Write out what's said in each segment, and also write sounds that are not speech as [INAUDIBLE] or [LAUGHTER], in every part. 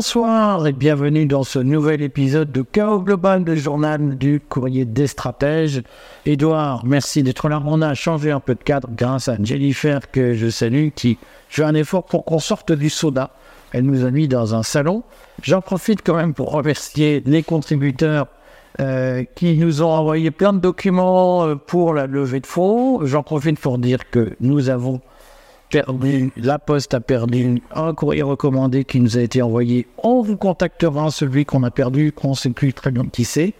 Bonsoir et bienvenue dans ce nouvel épisode de Chaos Global, le journal du courrier des stratèges. Edouard, merci d'être là. On a changé un peu de cadre grâce à Jennifer que je salue qui fait un effort pour qu'on sorte du soda. Elle nous a mis dans un salon. J'en profite quand même pour remercier les contributeurs euh, qui nous ont envoyé plein de documents euh, pour la levée de fonds. J'en profite pour dire que nous avons perdu, la Poste a perdu un courrier recommandé qui nous a été envoyé. On vous contactera celui qu'on a perdu, qu'on ne sait plus très bien qui c'est.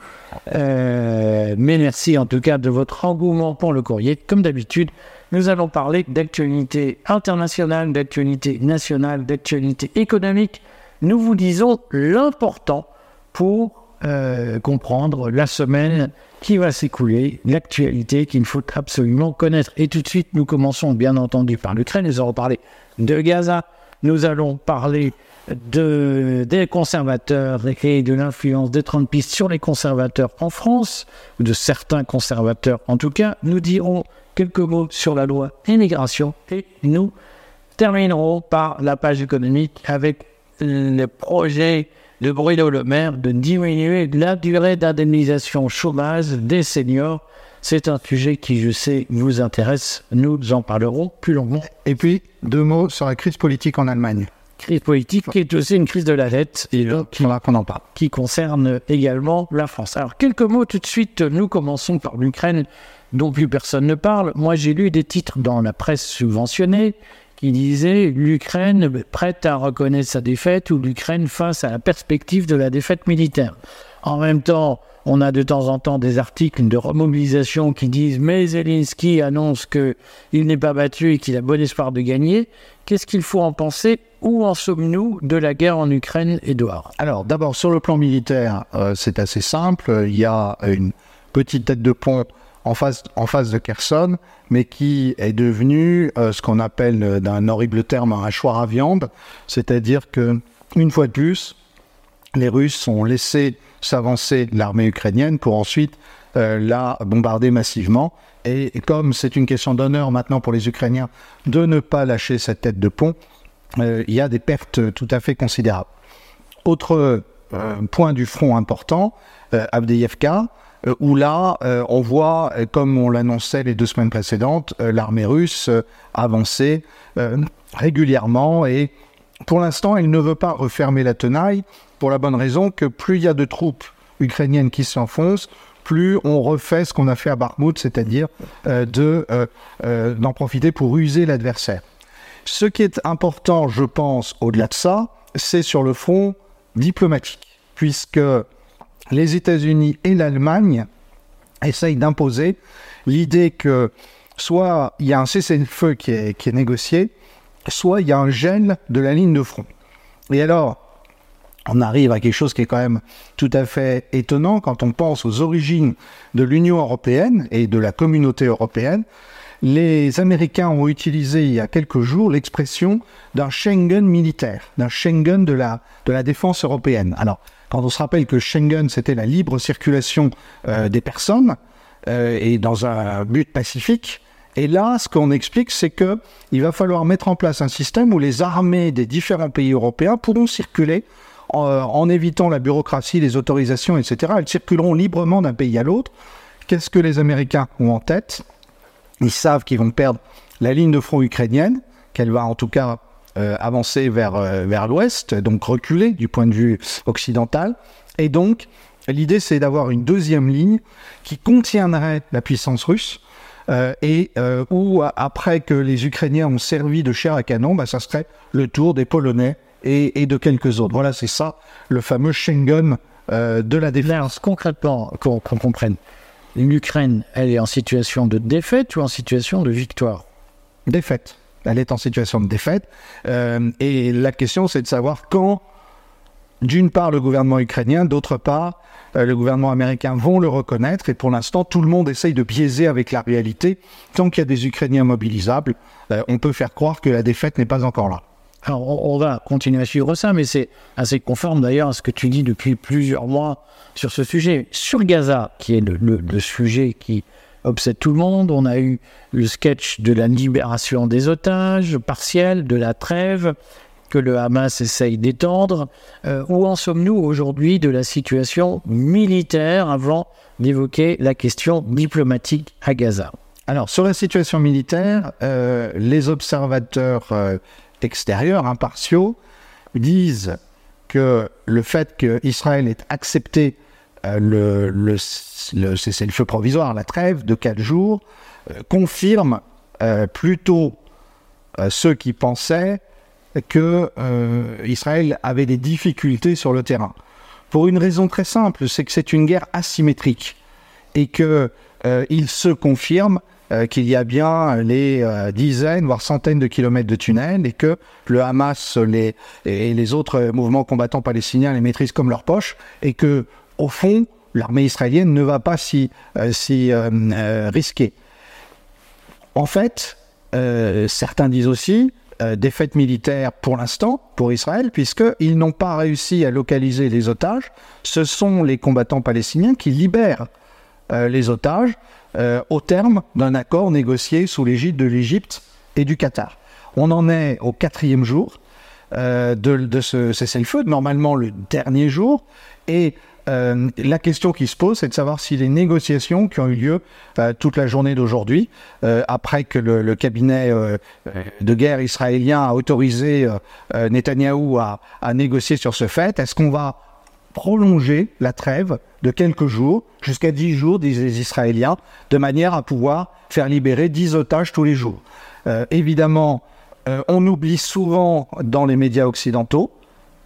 Euh, mais merci en tout cas de votre engouement pour le courrier. Comme d'habitude, nous allons parler d'actualité internationale, d'actualité nationale, d'actualité économique. Nous vous disons l'important pour euh, comprendre la semaine qui va s'écouler, l'actualité qu'il faut absolument connaître. Et tout de suite, nous commençons bien entendu par l'Ukraine. Nous allons parler de Gaza. Nous allons parler de, des conservateurs et de l'influence des Trumpistes sur les conservateurs en France, ou de certains conservateurs en tout cas. Nous dirons quelques mots sur la loi immigration et nous terminerons par la page économique avec le projet de Bruno Le Maire de diminuer la durée d'indemnisation chômage des seniors. C'est un sujet qui, je sais, vous intéresse. Nous en parlerons plus longuement. Et puis, deux mots sur la crise politique en Allemagne. Crise politique qui est aussi une crise de la dette. Et là, qui, qu'on en parle. Qui concerne également la France. Alors, quelques mots tout de suite. Nous commençons par l'Ukraine, dont plus personne ne parle. Moi, j'ai lu des titres dans la presse subventionnée qui disait l'Ukraine prête à reconnaître sa défaite ou l'Ukraine face à la perspective de la défaite militaire. En même temps, on a de temps en temps des articles de remobilisation qui disent mais Zelensky annonce qu'il n'est pas battu et qu'il a bon espoir de gagner. Qu'est-ce qu'il faut en penser? Où en sommes-nous de la guerre en Ukraine, Edouard Alors d'abord sur le plan militaire, euh, c'est assez simple. Il y a une petite tête de pont en face, de Kherson, mais qui est devenu euh, ce qu'on appelle euh, d'un horrible terme un hachoir à viande, c'est-à-dire que une fois de plus, les Russes ont laissé s'avancer l'armée ukrainienne pour ensuite euh, la bombarder massivement. Et, comme c'est une question d'honneur maintenant pour les Ukrainiens de ne pas lâcher cette tête de pont, il y a des pertes tout à fait considérables. Autre point du front important, Abdeyevka, euh, où là, euh, on voit, euh, comme on l'annonçait les deux semaines précédentes, l'armée russe avancer régulièrement et pour l'instant, elle ne veut pas refermer la tenaille pour la bonne raison que plus il y a de troupes ukrainiennes qui s'enfoncent, plus on refait ce qu'on a fait à Bakhmut, c'est-à-dire d'en profiter pour user l'adversaire. Ce qui est important, je pense, au-delà de ça, c'est sur le front diplomatique, puisque les États-Unis et l'Allemagne essayent d'imposer l'idée que soit il y a un cessez-le-feu qui est, négocié, soit il y a un gel de la ligne de front. Et alors, on arrive à quelque chose qui est quand même tout à fait étonnant quand on pense aux origines de l'Union européenne et de la communauté européenne. Les Américains ont utilisé il y a quelques jours l'expression d'un Schengen militaire, d'un Schengen de la, défense européenne. Alors, quand on se rappelle que Schengen, c'était la libre circulation euh, des personnes, euh, et dans un but pacifique, et là, ce qu'on explique, c'est que il va falloir mettre en place un système où les armées des différents pays européens pourront circuler en, en évitant la bureaucratie, les autorisations, etc. Elles circuleront librement d'un pays à l'autre. Qu'est-ce que les Américains ont en tête? Ils savent qu'ils vont perdre la ligne de front ukrainienne, qu'elle va en tout cas euh, avancer vers, euh, vers l'ouest, donc reculer du point de vue occidental. Et donc, l'idée, c'est d'avoir une deuxième ligne qui contiendrait la puissance russe. Euh, et où, après que les Ukrainiens ont servi de chair à canon, bah, ça serait le tour des Polonais et, et de quelques autres. Voilà, c'est ça, le fameux Schengen de la défense. concrètement, qu'on comprenne, l'Ukraine, elle est en situation de défaite ou en situation de victoire? Défaite elle est en situation de défaite. Euh, et la question, c'est de savoir quand, d'une part, le gouvernement ukrainien, d'autre part, euh, le gouvernement américain vont le reconnaître. Et pour l'instant, tout le monde essaye de biaiser avec la réalité. Tant qu'il y a des Ukrainiens mobilisables, euh, on peut faire croire que la défaite n'est pas encore là. Alors, on va continuer à suivre ça, mais c'est assez conforme d'ailleurs à ce que tu dis depuis plusieurs mois sur ce sujet. Sur Gaza, qui est le, sujet qui obsède tout le monde. On a eu le sketch de la libération des otages partielle, de la trêve. que le Hamas essaye d'étendre. Euh, où en sommes-nous aujourd'hui de la situation militaire avant d'évoquer la question diplomatique à Gaza? Alors, sur la situation militaire, euh, les observateurs euh, extérieurs, impartiaux, disent que le fait qu'Israël ait accepté le, le, le cessez-le-feu provisoire, la trêve de quatre jours, confirme plutôt ceux qui pensaient que euh, Israël avait des difficultés sur le terrain. Pour une raison très simple, c'est que c'est une guerre asymétrique et que euh, il se confirme euh, qu'il y a bien les dizaines, voire centaines de kilomètres de tunnels et que le Hamas les, et les autres mouvements combattants palestiniens les maîtrisent comme leur poche et que, au fond, l'armée israélienne ne va pas s'y si, risquer. En fait, certains disent aussi euh, défaite militaire pour l'instant pour Israël, puisqu'ils n'ont pas réussi à localiser les otages. Ce sont les combattants palestiniens qui libèrent euh, les otages euh, au terme d'un accord négocié sous l'égide de l'Égypte et du Qatar. On en est au quatrième jour de, de, ce cessez-le-feu, normalement le dernier jour, et euh, la question qui se pose, c'est de savoir si les négociations qui ont eu lieu euh, toute la journée d'aujourd'hui, euh, après que le, cabinet de guerre israélien a autorisé Netanyahou à, négocier sur ce fait, est-ce qu'on va prolonger la trêve de quelques jours, jusqu'à 10 jours, disent les Israéliens, de manière à pouvoir faire libérer 10 otages tous les jours Évidemment, on oublie souvent dans les médias occidentaux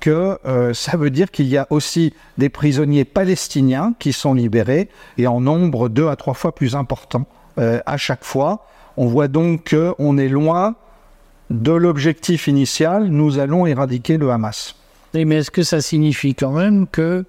que euh, ça veut dire qu'il y a aussi des prisonniers palestiniens qui sont libérés et en nombre deux à trois fois plus important euh, à chaque fois. On voit donc qu'on est loin de l'objectif initial, nous allons éradiquer le Hamas. Mais est-ce que ça signifie quand même que,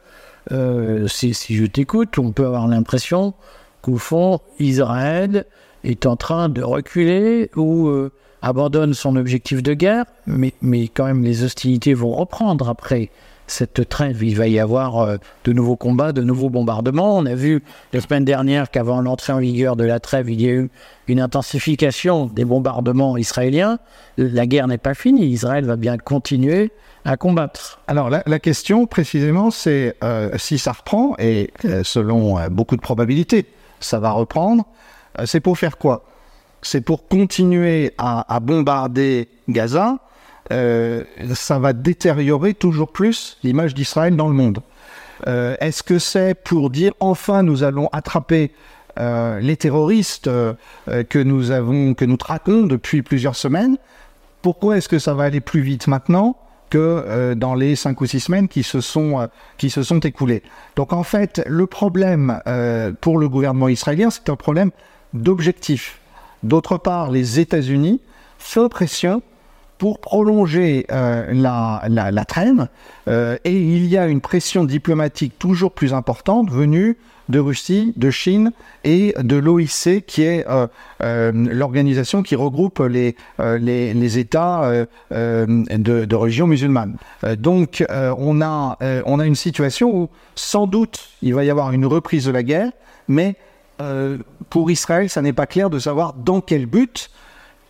euh, si, si, je t'écoute, on peut avoir l'impression qu'au fond, Israël est en train de reculer ou abandonne son objectif de guerre, mais, mais quand même les hostilités vont reprendre après cette trêve. Il va y avoir euh, de nouveaux combats, de nouveaux bombardements. On a vu la semaine dernière qu'avant l'entrée en vigueur de la trêve, il y a eu une intensification des bombardements israéliens. La guerre n'est pas finie. Israël va bien continuer à combattre. Alors la, question précisément, c'est euh, si ça reprend, et euh, selon beaucoup de probabilités, ça va reprendre, c'est pour faire quoi? C'est pour continuer à, bombarder Gaza, euh, ça va détériorer toujours plus l'image d'Israël dans le monde. Euh, est-ce que c'est pour dire enfin nous allons attraper euh, les terroristes que nous avons, que nous traquons depuis plusieurs semaines? Pourquoi est-ce que ça va aller plus vite maintenant que dans les cinq ou six semaines qui se sont qui se sont écoulées? Donc en fait, le problème pour le gouvernement israélien, c'est un problème d'objectif. D'autre part, les États-Unis font pression pour prolonger euh, la, la, traîne euh, et il y a une pression diplomatique toujours plus importante venue de Russie, de Chine et de l'OIC qui est euh, l'organisation qui regroupe les, les, États de, de, religion musulmane. donc on, a, on a une situation où sans doute il va y avoir une reprise de la guerre, mais pour Israël, ça n'est pas clair de savoir dans quel but.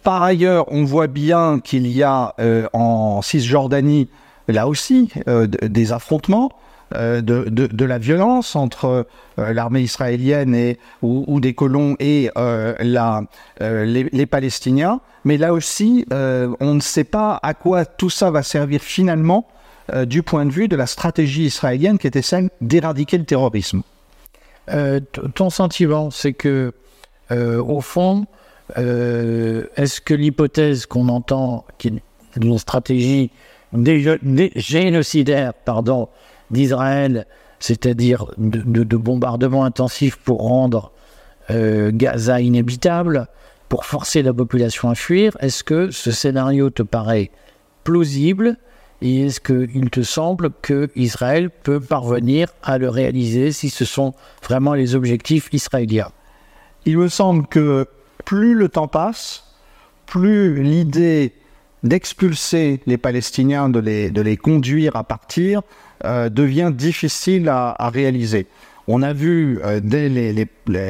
Par ailleurs, on voit bien qu'il y a euh, en Cisjordanie, là aussi, euh, des affrontements, de, de, la violence entre l'armée israélienne et, ou, des colons et les, les, Palestiniens. Mais là aussi, on ne sait pas à quoi tout ça va servir finalement du point de vue de la stratégie israélienne qui était celle d'éradiquer le terrorisme. Euh, ton sentiment, c'est que, euh, au fond, euh, est-ce que l'hypothèse qu'on entend, qui est une stratégie génocidaire pardon, d'Israël, c'est-à-dire de, de, bombardements intensifs pour rendre Gaza inhabitable, pour forcer la population à fuir, est-ce que ce scénario te paraît plausible et est-ce qu'il te semble que Israël peut parvenir à le réaliser si ce sont vraiment les objectifs israéliens? Il me semble que plus le temps passe, plus l'idée d'expulser les Palestiniens, de les, conduire à partir, euh, devient difficile à, réaliser. On a vu euh, dès les,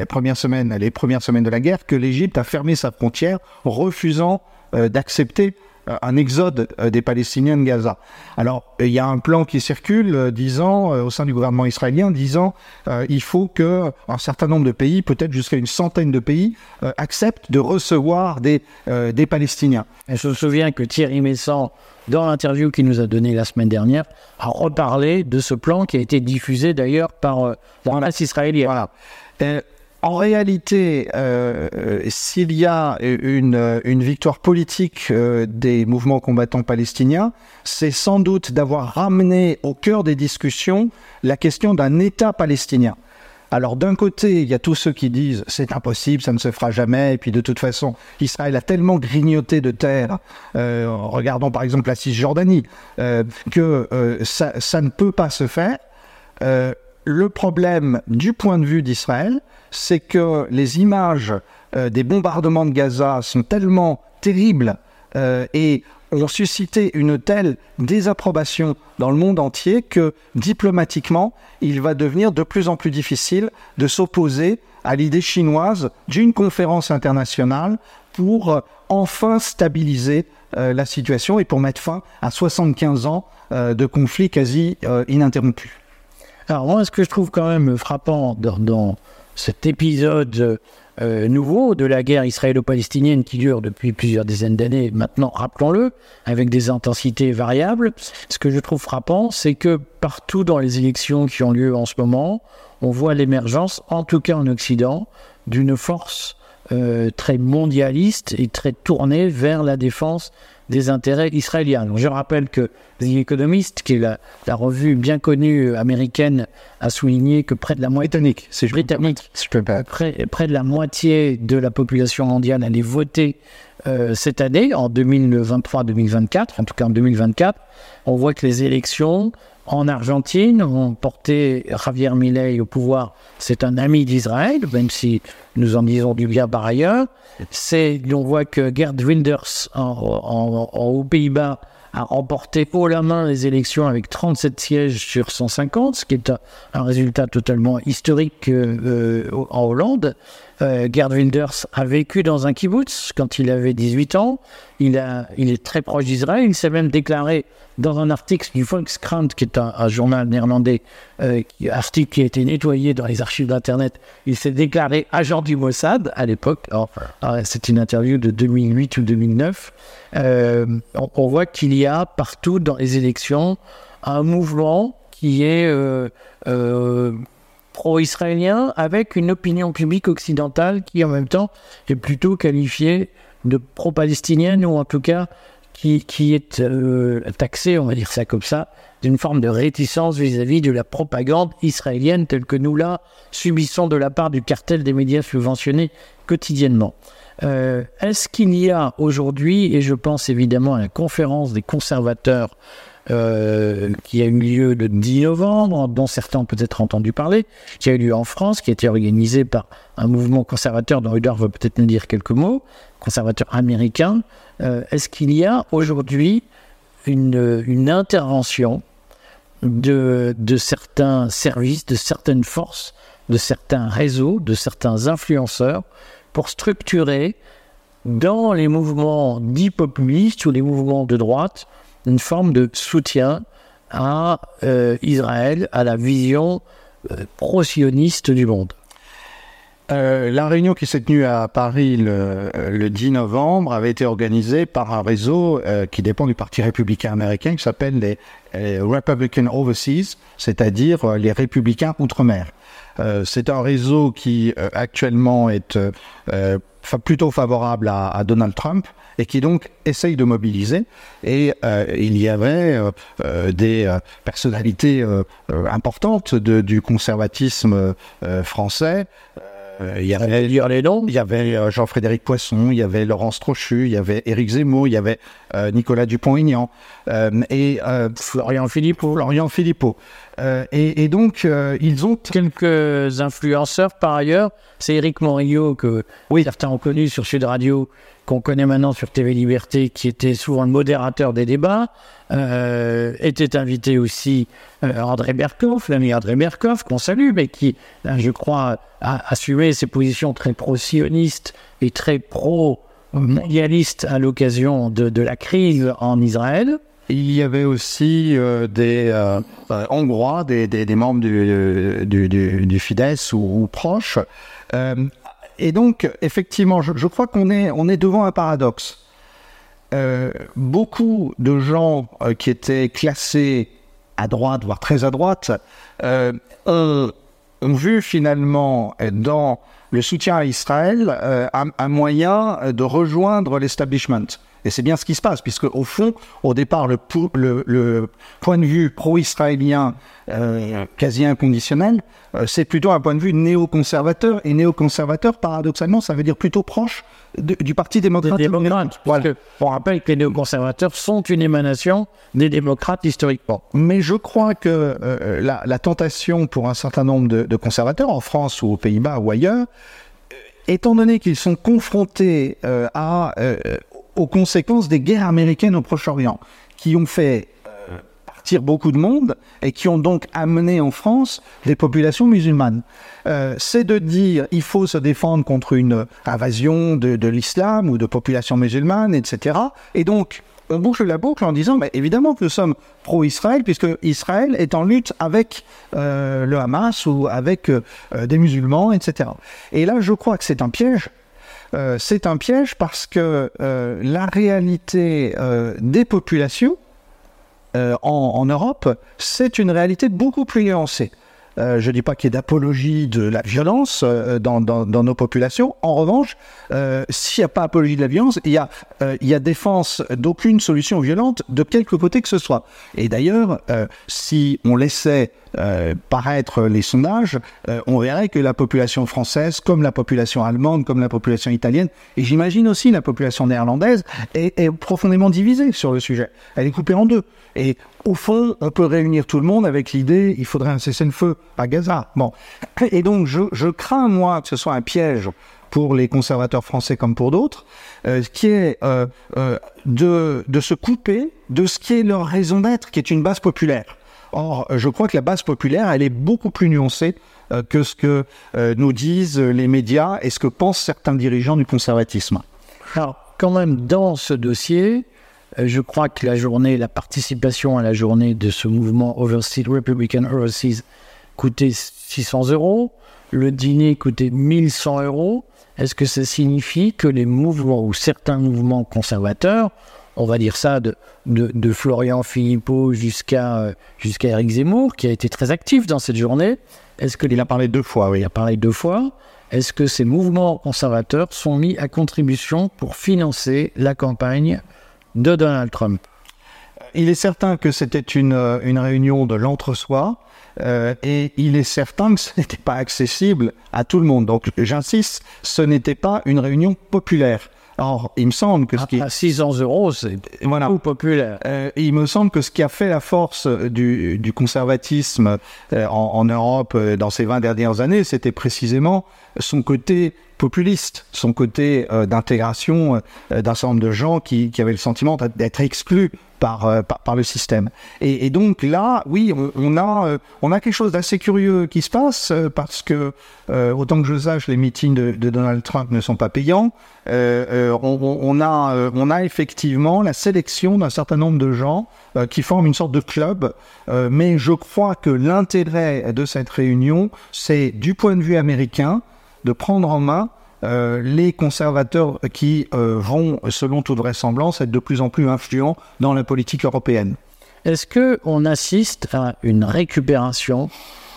premières semaines, les premières semaines de la guerre, que l'Égypte a fermé sa frontière, refusant euh, d'accepter un exode des Palestiniens de Gaza. Alors, il y a un plan qui circule disant, au sein du gouvernement israélien, disant il faut que un certain nombre de pays, peut-être jusqu'à une centaine de pays, acceptent de recevoir des, des Palestiniens. Et je me souviens que Thierry Messant, dans l'interview qu'il nous a donnée la semaine dernière, a reparlé de ce plan qui a été diffusé d'ailleurs par la presse israélienne. Voilà. En réalité, euh, s'il y a une, victoire politique euh, des mouvements combattants palestiniens, c'est sans doute d'avoir ramené au cœur des discussions la question d'un État palestinien. Alors d'un côté, il y a tous ceux qui disent c'est impossible, ça ne se fera jamais, et puis de toute façon, Israël a tellement grignoté de terre, euh, regardons par exemple la Cisjordanie, euh, que ça, ne peut pas se faire. Le problème du point de vue d'Israël, c'est que les images euh, des bombardements de Gaza sont tellement terribles euh, et ont suscité une telle désapprobation dans le monde entier que diplomatiquement, il va devenir de plus en plus difficile de s'opposer à l'idée chinoise d'une conférence internationale pour euh, enfin stabiliser la situation et pour mettre fin à 75 ans de conflits quasi ininterrompus. Alors moi, ce que je trouve quand même frappant dans, cet épisode euh, nouveau de la guerre israélo-palestinienne qui dure depuis plusieurs dizaines d'années maintenant, rappelons-le, avec des intensités variables. Ce que je trouve frappant, c'est que partout dans les élections qui ont lieu en ce moment, on voit l'émergence, en tout cas en Occident, d'une force euh, très mondialiste et très tournée vers la défense des intérêts israéliens. Donc, je rappelle que The Economist, qui est la, la, revue bien connue américaine, a souligné que près de la moitié britannique, c'est britannique, près, près, de la moitié de la population mondiale allait voter euh, cette année, en 2023-2024, en tout cas en 2024. On voit que les élections en Argentine ont porté Javier Milei au pouvoir. C'est un ami d'Israël, même si nous en disons du bien par ailleurs. On voit que Gerd Wilders en, en, aux Pays-Bas a remporté haut la main les élections avec 37 sièges sur 150, ce qui est un, résultat totalement historique euh, en Hollande. Euh, Gerd Wilders a vécu dans un kibbutz quand il avait 18 ans. Il, est très proche d'Israël. Il s'est même déclaré dans un article du Volkskrant, qui est un, journal néerlandais, euh, article qui a été nettoyé dans les archives d'Internet. Il s'est déclaré agent du Mossad à l'époque. C'est une interview de 2008 ou 2009. Euh, on, voit qu'il y a partout dans les élections un mouvement qui est euh, pro-israélien avec une opinion publique occidentale qui en même temps est plutôt qualifiée de pro-palestinienne ou en tout cas qui, est euh, taxée, on va dire ça comme ça, d'une forme de réticence vis-à-vis -vis de la propagande israélienne telle que nous la subissons de la part du cartel des médias subventionnés quotidiennement. Euh, Est-ce qu'il y a aujourd'hui, et je pense évidemment à la conférence des conservateurs euh, qui a eu lieu le 10 novembre, dont certains ont peut-être entendu parler, qui a eu lieu en France, qui a été organisé par un mouvement conservateur dont Rudolf va peut-être nous dire quelques mots, conservateur américain. Euh, Est-ce qu'il y a aujourd'hui une, une, intervention de, de certains services, de certaines forces, de certains réseaux, de certains influenceurs pour structurer dans les mouvements dits populistes ou les mouvements de droite une forme de soutien à euh, Israël, à la vision euh, pro-sioniste du monde. Euh, la réunion qui s'est tenue à Paris le, le, 10 novembre avait été organisée par un réseau qui dépend du Parti républicain américain qui s'appelle les, les, Republican Overseas, c'est-à-dire les républicains outre-mer. Euh, c'est un réseau qui euh, actuellement est euh, plutôt favorable à, à, Donald Trump et qui donc essaye de mobiliser. Et il y avait des personnalités importantes de, du conservatisme français. Euh, il y avait dire les noms? Il y avait euh, Jean-Frédéric Poisson, il y avait Laurence Trochu, il y avait Éric Zemmour, il y avait euh, Nicolas Dupont-Aignan et Florian Philippot. Florian Philippot. Et, et, donc ils ont quelques influenceurs par ailleurs. C'est Éric Morillo que oui. certains ont connu sur Sud Radio, qu'on connaît maintenant sur TV Liberté, qui était souvent le modérateur des débats. Euh, était invité aussi euh, André Berkoff, l'ami André Berkoff, qu'on salue, mais qui, je crois, a assumé ses positions très pro-sionistes et très pro mondialiste à l'occasion de, la crise en Israël. Il y avait aussi euh, des euh, euh, Hongrois, des, membres du, du, Fidesz ou, proches. Euh, et donc, effectivement, je, crois qu'on est, on est devant un paradoxe. Euh, beaucoup de gens euh, qui étaient classés à droite, voire très à droite, euh, ont, vu finalement dans le soutien à Israël un, moyen de rejoindre l'establishment. Et c'est bien ce qui se passe, puisque au fond, au départ, le, pou- le- le point de vue pro-israélien euh, quasi inconditionnel, euh, c'est plutôt un point de vue néoconservateur. Et néoconservateur, paradoxalement, ça veut dire plutôt proche de- du Parti démocrate. démocrates. Voilà. On rappelle que les néoconservateurs sont une émanation des démocrates historiquement. Mais je crois que euh, la, la tentation pour un certain nombre de, de conservateurs, en France ou aux Pays-Bas ou ailleurs, étant donné qu'ils sont confrontés euh, à, euh, aux conséquences des guerres américaines au Proche-Orient, qui ont fait euh, partir beaucoup de monde et qui ont donc amené en France des populations musulmanes. Euh, c'est de dire il faut se défendre contre une invasion de, l'islam ou de populations musulmanes, etc. Et donc, on boucle la boucle en disant, mais évidemment que nous sommes pro-Israël, puisque Israël est en lutte avec euh, le Hamas ou avec des musulmans, etc. Et là, je crois que c'est un piège. Euh, c'est un piège parce que euh, la réalité euh, des populations en, en Europe, c'est une réalité beaucoup plus nuancée. Euh, je ne dis pas qu'il y ait d'apologie de la violence euh, dans, dans, dans nos populations. En revanche, euh, s'il n'y a pas apologie de la violence, il y a, euh, il y a défense d'aucune solution violente de quelque côté que ce soit. Et d'ailleurs, si on laissait paraître les sondages, on verrait que la population française, comme la population allemande, comme la population italienne, et j'imagine aussi la population néerlandaise, est, est profondément divisée sur le sujet. Elle est coupée en deux. Et au fond, on peut réunir tout le monde avec l'idée il faudrait un cessez-le-feu à Gaza. Bon. Et donc, je, crains, moi, que ce soit un piège pour les conservateurs français comme pour d'autres, euh, qui est euh, euh, de, de se couper de ce qui est leur raison d'être, qui est une base populaire. Or, je crois que la base populaire, elle est beaucoup plus nuancée euh, que ce que nous disent les médias et ce que pensent certains dirigeants du conservatisme. Alors, quand même, dans ce dossier, je crois que la journée, la participation à la journée de ce mouvement Overseas Republican Overseas coûtait 600 euros, le dîner coûtait 1100 euros. Est-ce que ça signifie que les mouvements ou certains mouvements conservateurs, on va dire ça de, de, de Florian Philippot jusqu'à euh, jusqu'à Eric Zemmour, qui a été très actif dans cette journée, est-ce que les Il a parlé deux fois, oui. il a parlé deux fois. Est-ce que ces mouvements conservateurs sont mis à contribution pour financer la campagne de Donald Trump? Il est certain que c'était une, euh, une réunion de l'entre-soi. Euh, et il est certain que ce n'était pas accessible à tout le monde. Donc, j'insiste, ce n'était pas une réunion populaire. Or, il me semble que ce qui, À 600 euros, c'est voilà, populaire. Euh, il me semble que ce qui a fait la force du, du conservatisme euh, en, en Europe euh, dans ces 20 dernières années, c'était précisément son côté populiste, son côté d'intégration d'un certain nombre de gens qui, qui avaient le sentiment d'être exclus par, euh, par, le système. Et, donc là, oui, on, on a, euh, on a quelque chose d'assez curieux qui se passe euh, parce que, autant que je sache, les meetings de, Donald Trump ne sont pas payants. On, a, effectivement la sélection d'un certain nombre de gens qui forment une sorte de club. Mais je crois que l'intérêt de cette réunion, c'est du point de vue américain de prendre en main euh, les conservateurs qui euh, vont, selon toute vraisemblance, être de plus en plus influents dans la politique européenne. Est-ce que on assiste à une récupération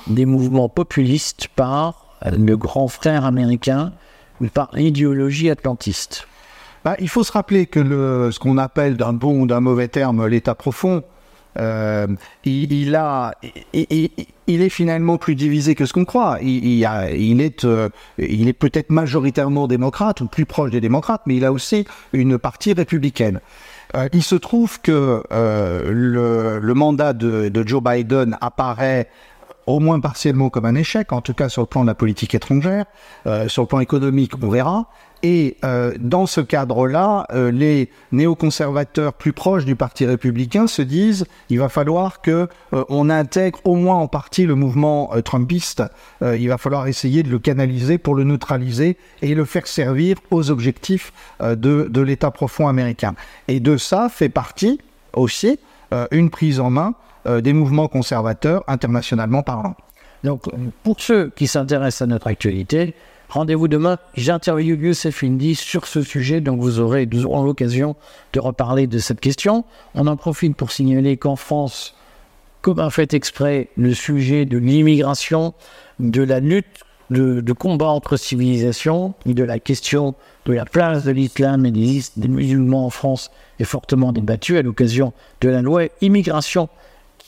des mouvements populistes par le grand frère américain ou par l'idéologie atlantiste? Bah, il faut se rappeler que le, ce qu'on appelle d'un bon ou d'un mauvais terme l'état profond, euh, il, est finalement plus divisé que ce qu'on croit. Euh, il est peut-être majoritairement démocrate ou plus proche des démocrates, mais il a aussi une partie républicaine. Euh, il se trouve que le, mandat de Joe Biden apparaît au moins partiellement comme un échec, en tout cas sur le plan de la politique étrangère, euh, sur le plan économique, on verra. Et euh, dans ce cadre-là, euh, les néoconservateurs plus proches du Parti républicain se disent il va falloir que on intègre au moins en partie le mouvement trumpiste. Il va falloir essayer de le canaliser pour le neutraliser et le faire servir aux objectifs de, l'État profond américain. Et de ça fait partie aussi une prise en main euh, des mouvements conservateurs internationalement parlant. Donc, pour ceux qui s'intéressent à notre actualité, rendez-vous demain. J'interviewe Youssef Indy sur ce sujet, donc vous aurez, l'occasion de reparler de cette question. On en profite pour signaler qu'en France, comme un fait exprès, le sujet de l'immigration, de la lutte, de, combat entre civilisations, de la question de la place de l'islam et des musulmans en France est fortement débattu à l'occasion de la loi immigration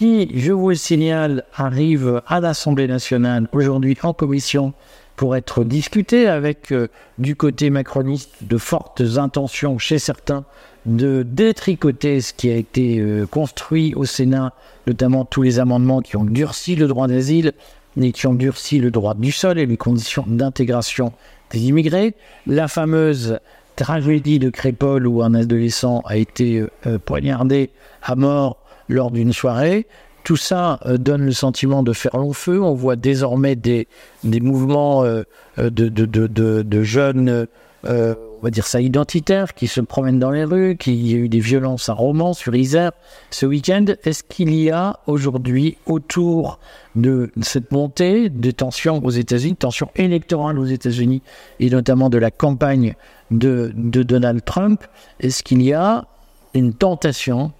qui, je vous le signale, arrive à l'Assemblée nationale aujourd'hui en commission pour être discuté avec euh, du côté macroniste de fortes intentions chez certains de détricoter ce qui a été euh, construit au Sénat, notamment tous les amendements qui ont durci le droit d'asile et qui ont durci le droit du sol et les conditions d'intégration des immigrés. La fameuse tragédie de Crépole où un adolescent a été euh, poignardé à mort lors d'une soirée. Tout ça euh, donne le sentiment de faire long feu. On voit désormais des, des mouvements euh, euh, de, jeunes, on va dire ça, identitaires, qui se promènent dans les rues, qui y a eu des violences à Romans, sur Isère, ce week-end. Est-ce qu'il y a aujourd'hui, autour de cette montée de tensions aux États-Unis, tensions électorales aux États-Unis, et notamment de la campagne de, de Donald Trump, est-ce qu'il y a une tentation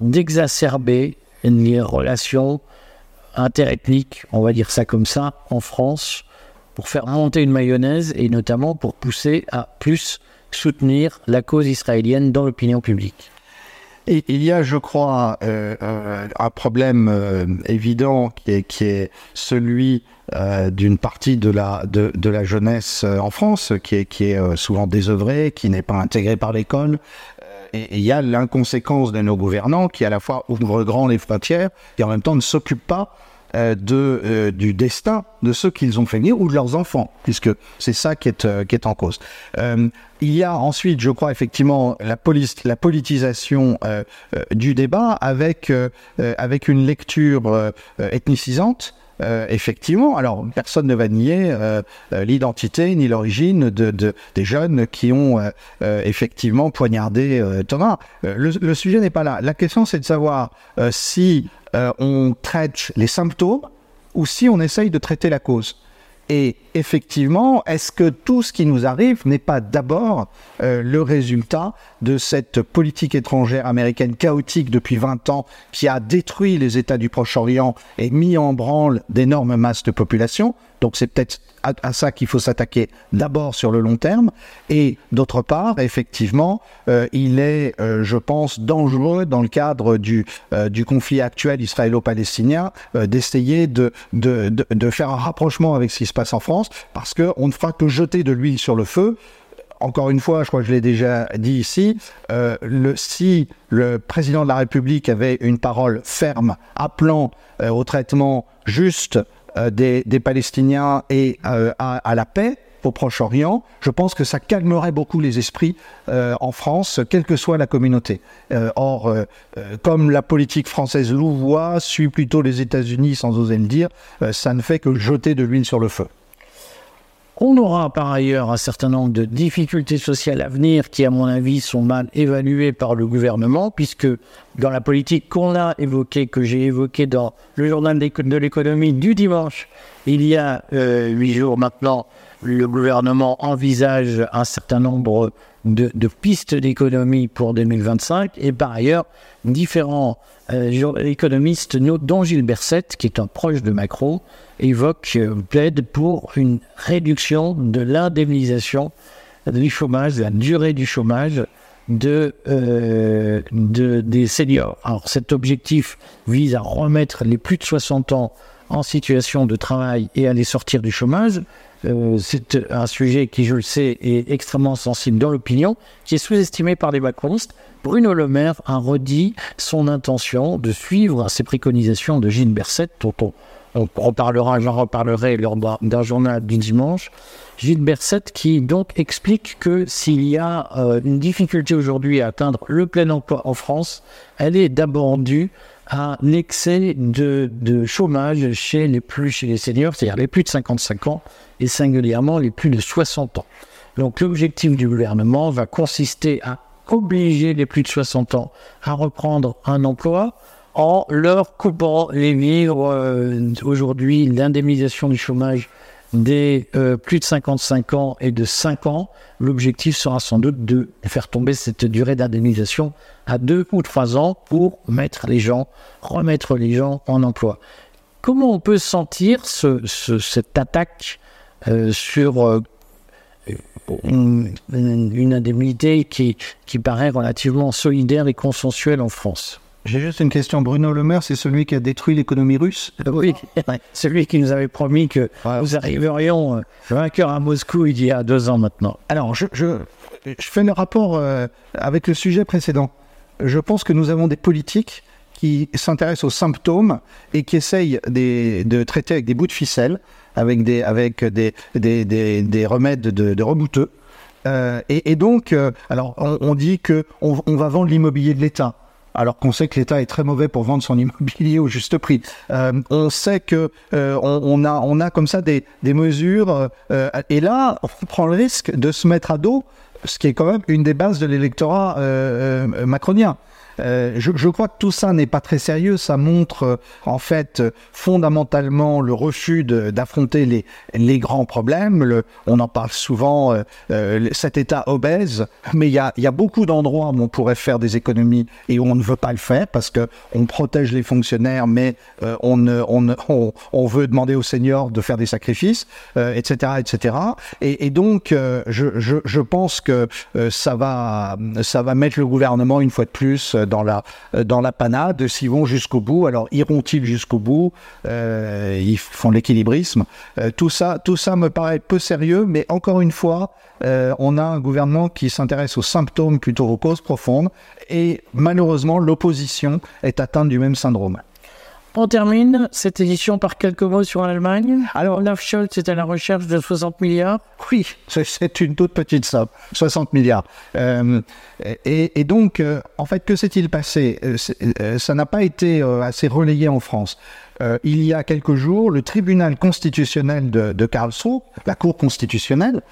d'exacerber les relations interethniques, on va dire ça comme ça, en France, pour faire monter une mayonnaise et notamment pour pousser à plus soutenir la cause israélienne dans l'opinion publique. Il y a, je crois, euh, un problème euh, évident qui est, celui euh, d'une partie de la, jeunesse en France, qui est, qui est souvent désœuvrée, qui n'est pas intégrée par l'école. Et il y a l'inconséquence de nos gouvernants qui, à la fois, ouvrent grand les frontières et en même temps ne s'occupent pas euh, de, euh, du destin de ceux qu'ils ont fait venir ou de leurs enfants, puisque c'est ça qui est, euh, qui est en cause. Il y a ensuite, je crois, effectivement, la, la politisation du débat avec, avec une lecture ethnicisante. Euh, effectivement, alors personne ne va nier euh, euh, l'identité ni l'origine de, de, des jeunes qui ont effectivement poignardé Thomas. Le, le sujet n'est pas là. La question, c'est de savoir si on traite les symptômes ou si on essaye de traiter la cause. Et effectivement, est-ce que tout ce qui nous arrive n'est pas d'abord euh, le résultat de cette politique étrangère américaine chaotique depuis 20 ans qui a détruit les États du Proche-Orient et mis en branle d'énormes masses de population? Donc c'est peut-être à, ça qu'il faut s'attaquer d'abord sur le long terme. Et d'autre part, effectivement, euh, il est, euh, je pense, dangereux dans le cadre du, euh, du conflit actuel israélo-palestinien d'essayer de, de, de, faire un rapprochement avec ce qui se passe en France, parce qu'on ne fera que jeter de l'huile sur le feu. Encore une fois, je crois que je l'ai déjà dit ici, si le président de la République avait une parole ferme appelant au traitement juste des, des, Palestiniens et euh, à, la paix au Proche-Orient, je pense que ça calmerait beaucoup les esprits euh, en France, quelle que soit la communauté. Euh, or, euh, comme la politique française louvoie, suit plutôt les États-Unis sans oser le dire, euh, ça ne fait que jeter de l'huile sur le feu. On aura par ailleurs un certain nombre de difficultés sociales à venir qui, à mon avis, sont mal évaluées par le gouvernement, puisque dans la politique qu'on a évoquée, que j'ai évoquée dans le journal de l'économie du dimanche, il y a euh, huit jours maintenant, le gouvernement envisage un certain nombre de, pistes d'économie pour 2025 et par ailleurs différents euh, économistes, dont Gilles Berset, qui est un proche de Macron, évoque, euh, plaide pour une réduction de l'indemnisation du chômage, de la durée du chômage euh, de, des seniors. Alors cet objectif vise à remettre les plus de 60 ans en situation de travail et à les sortir du chômage. Euh, c'est un sujet qui, je le sais, est extrêmement sensible dans l'opinion, qui est sous-estimé par les macronistes. Bruno Le Maire a redit son intention de suivre ces préconisations de Gilles Berset, dont on, on reparlera, j'en reparlerai lors d'un journal du dimanche. Gilles Berset qui donc explique que s'il y a euh, une difficulté aujourd'hui à atteindre le plein emploi en France, elle est d'abord due à l'excès de, de, chômage chez les plus chez les seniors, c'est-à-dire les plus de 55 ans et singulièrement les plus de 60 ans. Donc l'objectif du gouvernement va consister à obliger les plus de 60 ans à reprendre un emploi en leur coupant les vivres. Euh, aujourd'hui, l'indemnisation du chômage des euh, plus de 55 ans et de 5 ans, l'objectif sera sans doute de faire tomber cette durée d'indemnisation à 2 ou 3 ans pour mettre les gens, remettre les gens en emploi. Comment on peut sentir ce, cette attaque euh, sur euh, une, une, indemnité qui, qui paraît relativement solidaire et consensuelle en France? J'ai juste une question. Bruno Le Maire, c'est celui qui a détruit l'économie russe? Oui, celui qui nous avait promis que nous arriverions euh, vainqueurs à Moscou il y a deux ans maintenant. Alors, je, je, je fais le rapport euh, avec le sujet précédent. Je pense que nous avons des politiques qui s'intéressent aux symptômes et qui essayent des, de traiter avec des bouts de ficelle, avec des, avec des, des, des, des remèdes de, de rebouteux. Euh, et, et, donc, euh, alors, on, on dit que on, on va vendre l'immobilier de l'État alors qu'on sait que l'État est très mauvais pour vendre son [LAUGHS] immobilier au juste prix. Euh, on sait que euh, on, a on a comme ça des, des mesures euh, et là on prend le risque de se mettre à dos ce qui est quand même une des bases de l'électorat macronien. Euh, je, crois que tout ça n'est pas très sérieux. Ça montre euh, en fait fondamentalement le refus d'affronter les, grands problèmes. On en parle souvent, euh, euh cet État obèse, mais il y a, beaucoup d'endroits où on pourrait faire des économies et où on ne veut pas le faire parce que on protège les fonctionnaires, mais on, veut demander aux seniors de faire des sacrifices, etc., etc. Et, donc, je, pense que ça va mettre le gouvernement une fois de plus dans la, dans la panade s'ils vont jusqu'au bout. Alors, iront-ils jusqu'au bout euh, Ils font l'équilibrisme. Euh, tout, ça, tout ça me paraît peu sérieux, mais encore une fois, euh, on a un gouvernement qui s'intéresse aux symptômes plutôt aux causes profondes, et malheureusement, l'opposition est atteinte du même syndrome. On termine cette édition par quelques mots sur l'Allemagne. Alors, Olaf Scholz est à la recherche de 60 milliards. Oui, c'est une toute petite somme, 60 milliards. Euh, et, et, donc, euh, en fait, que s'est-il passé? Euh, Ça n'a pas été assez relayé en France. Il y a quelques jours, le tribunal constitutionnel de, de Karlsruhe, la Cour constitutionnelle,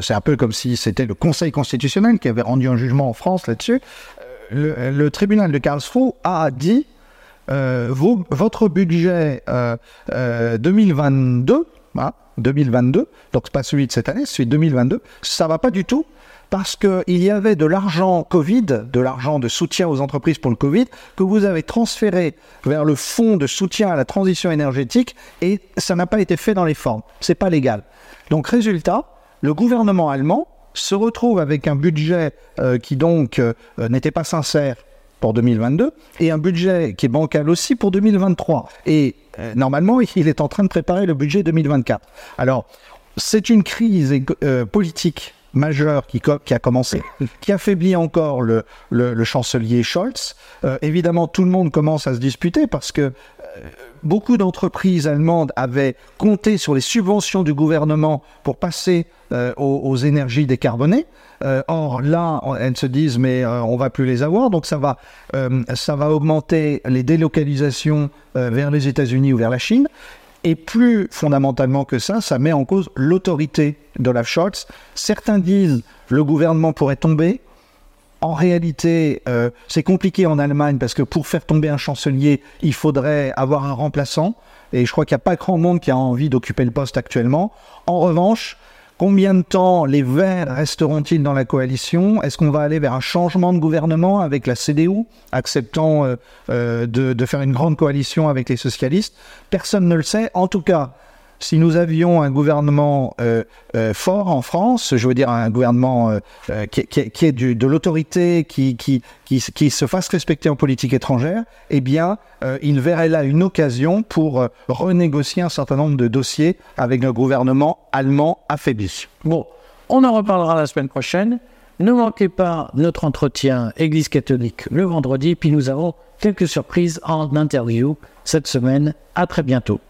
c'est un peu comme si c'était le Conseil constitutionnel qui avait rendu un jugement en France là-dessus, le, le tribunal de Karlsruhe a dit euh, votre budget euh, euh, 2022, hein, 2022, donc pas celui de cette année, celui de 2022, ça va pas du tout parce qu'il y avait de l'argent Covid, de l'argent de soutien aux entreprises pour le Covid, que vous avez transféré vers le fonds de soutien à la transition énergétique et ça n'a pas été fait dans les formes. C'est pas légal. Donc résultat, le gouvernement allemand se retrouve avec un budget euh, qui donc euh, n'était pas sincère pour 2022 et un budget qui est bancal aussi pour 2023. Et euh, normalement, [LAUGHS] il est en train de préparer le budget 2024. Alors, c'est une crise euh, politique majeure qui, qui, a commencé, qui affaiblit encore le, le, chancelier Scholz. Euh, évidemment, tout le monde commence à se disputer parce que beaucoup d'entreprises allemandes avaient compté sur les subventions du gouvernement pour passer aux, énergies décarbonées. Euh, or là, elles se disent mais euh, on va plus les avoir, donc ça va, euh, ça va augmenter les délocalisations vers les États-Unis ou vers la Chine. Et plus fondamentalement que ça, ça met en cause l'autorité d'Olaf Scholz. Certains disent le gouvernement pourrait tomber. En réalité, c'est compliqué en Allemagne parce que pour faire tomber un chancelier, il faudrait avoir un remplaçant. Et je crois qu'il n'y a pas grand monde qui a envie d'occuper le poste actuellement. En revanche, Combien de temps les Verts resteront-ils dans la coalition? Est-ce qu'on va aller vers un changement de gouvernement avec la CDU, acceptant euh, euh, de, de, faire une grande coalition avec les socialistes? Personne ne le sait. En tout cas, si nous avions un gouvernement euh, euh, fort en France, je veux dire un gouvernement euh, qui, est de l'autorité, qui, qui, se fasse respecter en politique étrangère, eh bien, il verrait là une occasion pour renégocier un certain nombre de dossiers avec le gouvernement allemand affaibli. Bon, on en reparlera la semaine prochaine. Ne manquez pas notre entretien Église catholique le vendredi, puis nous avons quelques surprises en interview cette semaine. À très bientôt.